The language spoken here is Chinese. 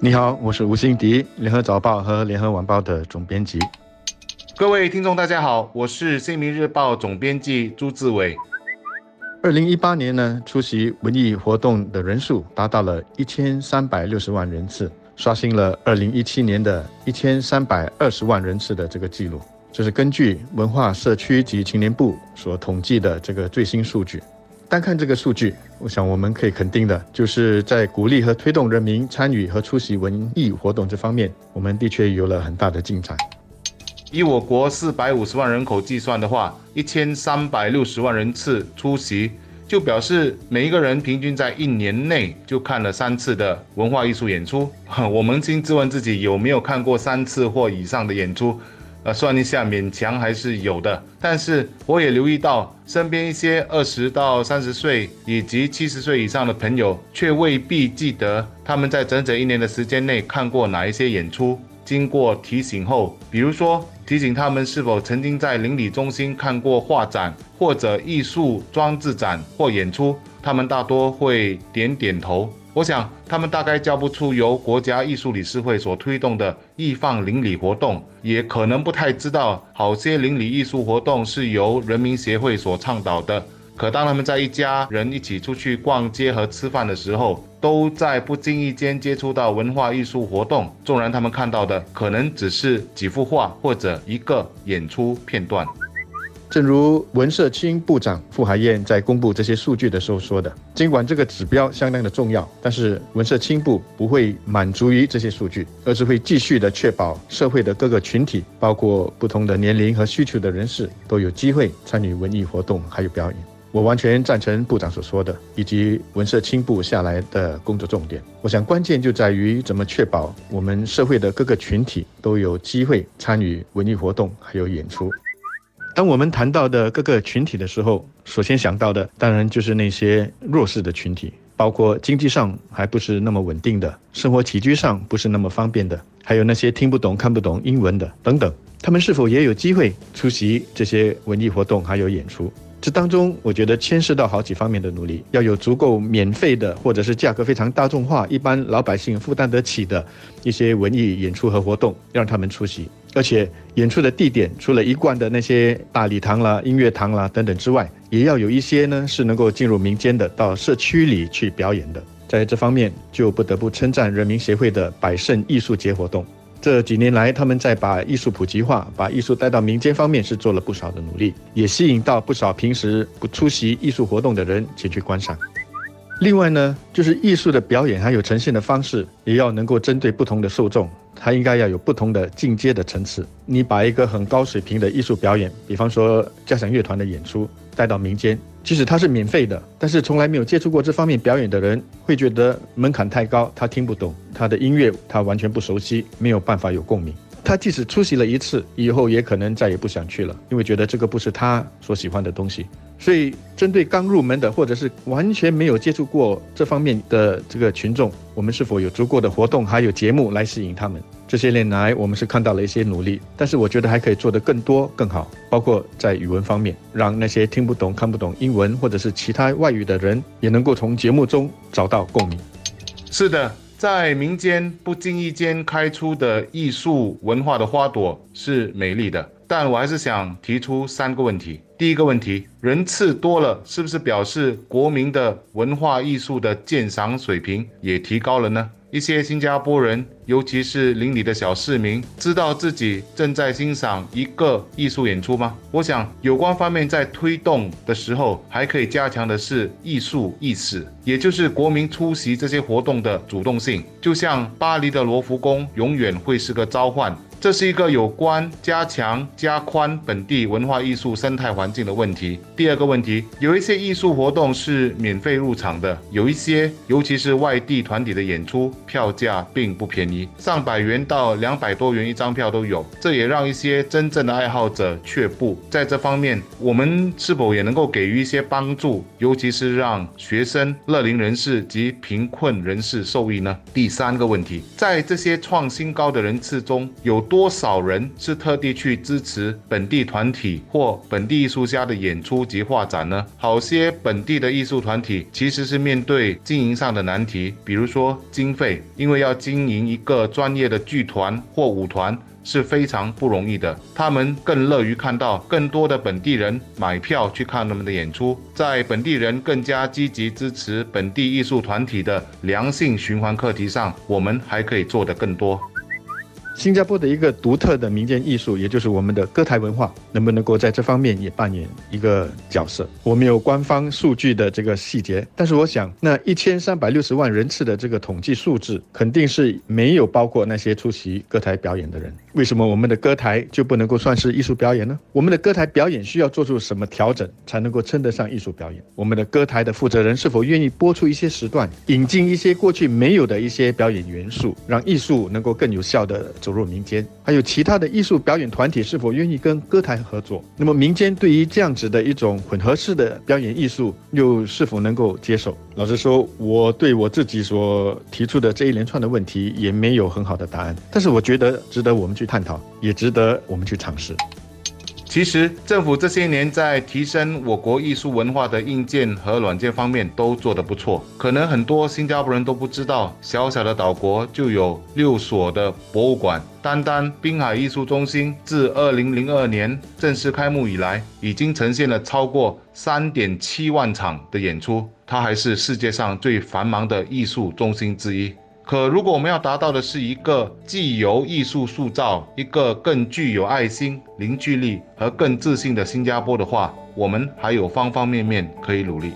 你好，我是吴欣迪，联合早报和联合晚报的总编辑。各位听众，大家好，我是新民日报总编辑朱志伟。二零一八年呢，出席文艺活动的人数达到了一千三百六十万人次，刷新了二零一七年的一千三百二十万人次的这个记录。这是根据文化社区及青年部所统计的这个最新数据。单看这个数据，我想我们可以肯定的，就是在鼓励和推动人民参与和出席文艺活动这方面，我们的确有了很大的进展。以我国四百五十万人口计算的话，一千三百六十万人次出席，就表示每一个人平均在一年内就看了三次的文化艺术演出。我扪心自问自己有没有看过三次或以上的演出？呃，算一下，勉强还是有的。但是我也留意到，身边一些二十到三十岁以及七十岁以上的朋友，却未必记得他们在整整一年的时间内看过哪一些演出。经过提醒后，比如说提醒他们是否曾经在邻里中心看过画展或者艺术装置展或演出，他们大多会点点头。我想，他们大概叫不出由国家艺术理事会所推动的艺放邻里活动，也可能不太知道好些邻里艺术活动是由人民协会所倡导的。可当他们在一家人一起出去逛街和吃饭的时候，都在不经意间接触到文化艺术活动，纵然他们看到的可能只是几幅画或者一个演出片段。正如文社青部长傅海燕在公布这些数据的时候说的，尽管这个指标相当的重要，但是文社青部不会满足于这些数据，而是会继续的确保社会的各个群体，包括不同的年龄和需求的人士，都有机会参与文艺活动还有表演。我完全赞成部长所说的，以及文社青部下来的工作重点。我想关键就在于怎么确保我们社会的各个群体都有机会参与文艺活动还有演出。当我们谈到的各个群体的时候，首先想到的当然就是那些弱势的群体，包括经济上还不是那么稳定的，生活起居上不是那么方便的，还有那些听不懂、看不懂英文的等等。他们是否也有机会出席这些文艺活动还有演出？这当中，我觉得牵涉到好几方面的努力，要有足够免费的，或者是价格非常大众化、一般老百姓负担得起的一些文艺演出和活动，让他们出席。而且，演出的地点除了一贯的那些大礼堂啦、音乐堂啦等等之外，也要有一些呢是能够进入民间的，到社区里去表演的。在这方面，就不得不称赞人民协会的百盛艺术节活动。这几年来，他们在把艺术普及化、把艺术带到民间方面是做了不少的努力，也吸引到不少平时不出席艺术活动的人前去观赏。另外呢，就是艺术的表演还有呈现的方式，也要能够针对不同的受众，它应该要有不同的进阶的层次。你把一个很高水平的艺术表演，比方说交响乐团的演出带到民间，即使它是免费的，但是从来没有接触过这方面表演的人，会觉得门槛太高，他听不懂他的音乐，他完全不熟悉，没有办法有共鸣。他即使出席了一次，以后也可能再也不想去了，因为觉得这个不是他所喜欢的东西。所以，针对刚入门的或者是完全没有接触过这方面的这个群众，我们是否有足够的活动还有节目来吸引他们？这些年来，我们是看到了一些努力，但是我觉得还可以做得更多更好，包括在语文方面，让那些听不懂、看不懂英文或者是其他外语的人，也能够从节目中找到共鸣。是的。在民间不经意间开出的艺术文化的花朵是美丽的，但我还是想提出三个问题。第一个问题，人次多了，是不是表示国民的文化艺术的鉴赏水平也提高了呢？一些新加坡人，尤其是邻里的小市民，知道自己正在欣赏一个艺术演出吗？我想，有关方面在推动的时候，还可以加强的是艺术意识，也就是国民出席这些活动的主动性。就像巴黎的罗浮宫，永远会是个召唤。这是一个有关加强、加宽本地文化艺术生态环境的问题。第二个问题，有一些艺术活动是免费入场的，有一些，尤其是外地团体的演出，票价并不便宜，上百元到两百多元一张票都有。这也让一些真正的爱好者却步。在这方面，我们是否也能够给予一些帮助，尤其是让学生、乐龄人士及贫困人士受益呢？第三个问题，在这些创新高的人次中有。多少人是特地去支持本地团体或本地艺术家的演出及画展呢？好些本地的艺术团体其实是面对经营上的难题，比如说经费，因为要经营一个专业的剧团或舞团。是非常不容易的，他们更乐于看到更多的本地人买票去看他们的演出，在本地人更加积极支持本地艺术团体的良性循环课题上，我们还可以做得更多。新加坡的一个独特的民间艺术，也就是我们的歌台文化，能不能够在这方面也扮演一个角色？我们有官方数据的这个细节，但是我想，那一千三百六十万人次的这个统计数字，肯定是没有包括那些出席歌台表演的人。为什么我们的歌台就不能够算是艺术表演呢？我们的歌台表演需要做出什么调整，才能够称得上艺术表演？我们的歌台的负责人是否愿意播出一些时段，引进一些过去没有的一些表演元素，让艺术能够更有效的？走入民间，还有其他的艺术表演团体是否愿意跟歌坛合作？那么民间对于这样子的一种混合式的表演艺术，又是否能够接受？老实说，我对我自己所提出的这一连串的问题也没有很好的答案。但是我觉得值得我们去探讨，也值得我们去尝试。其实，政府这些年在提升我国艺术文化的硬件和软件方面都做得不错。可能很多新加坡人都不知道，小小的岛国就有六所的博物馆。单单滨海艺术中心自二零零二年正式开幕以来，已经呈现了超过三点七万场的演出。它还是世界上最繁忙的艺术中心之一。可如果我们要达到的是一个既由艺术塑造一个更具有爱心、凝聚力和更自信的新加坡的话，我们还有方方面面可以努力。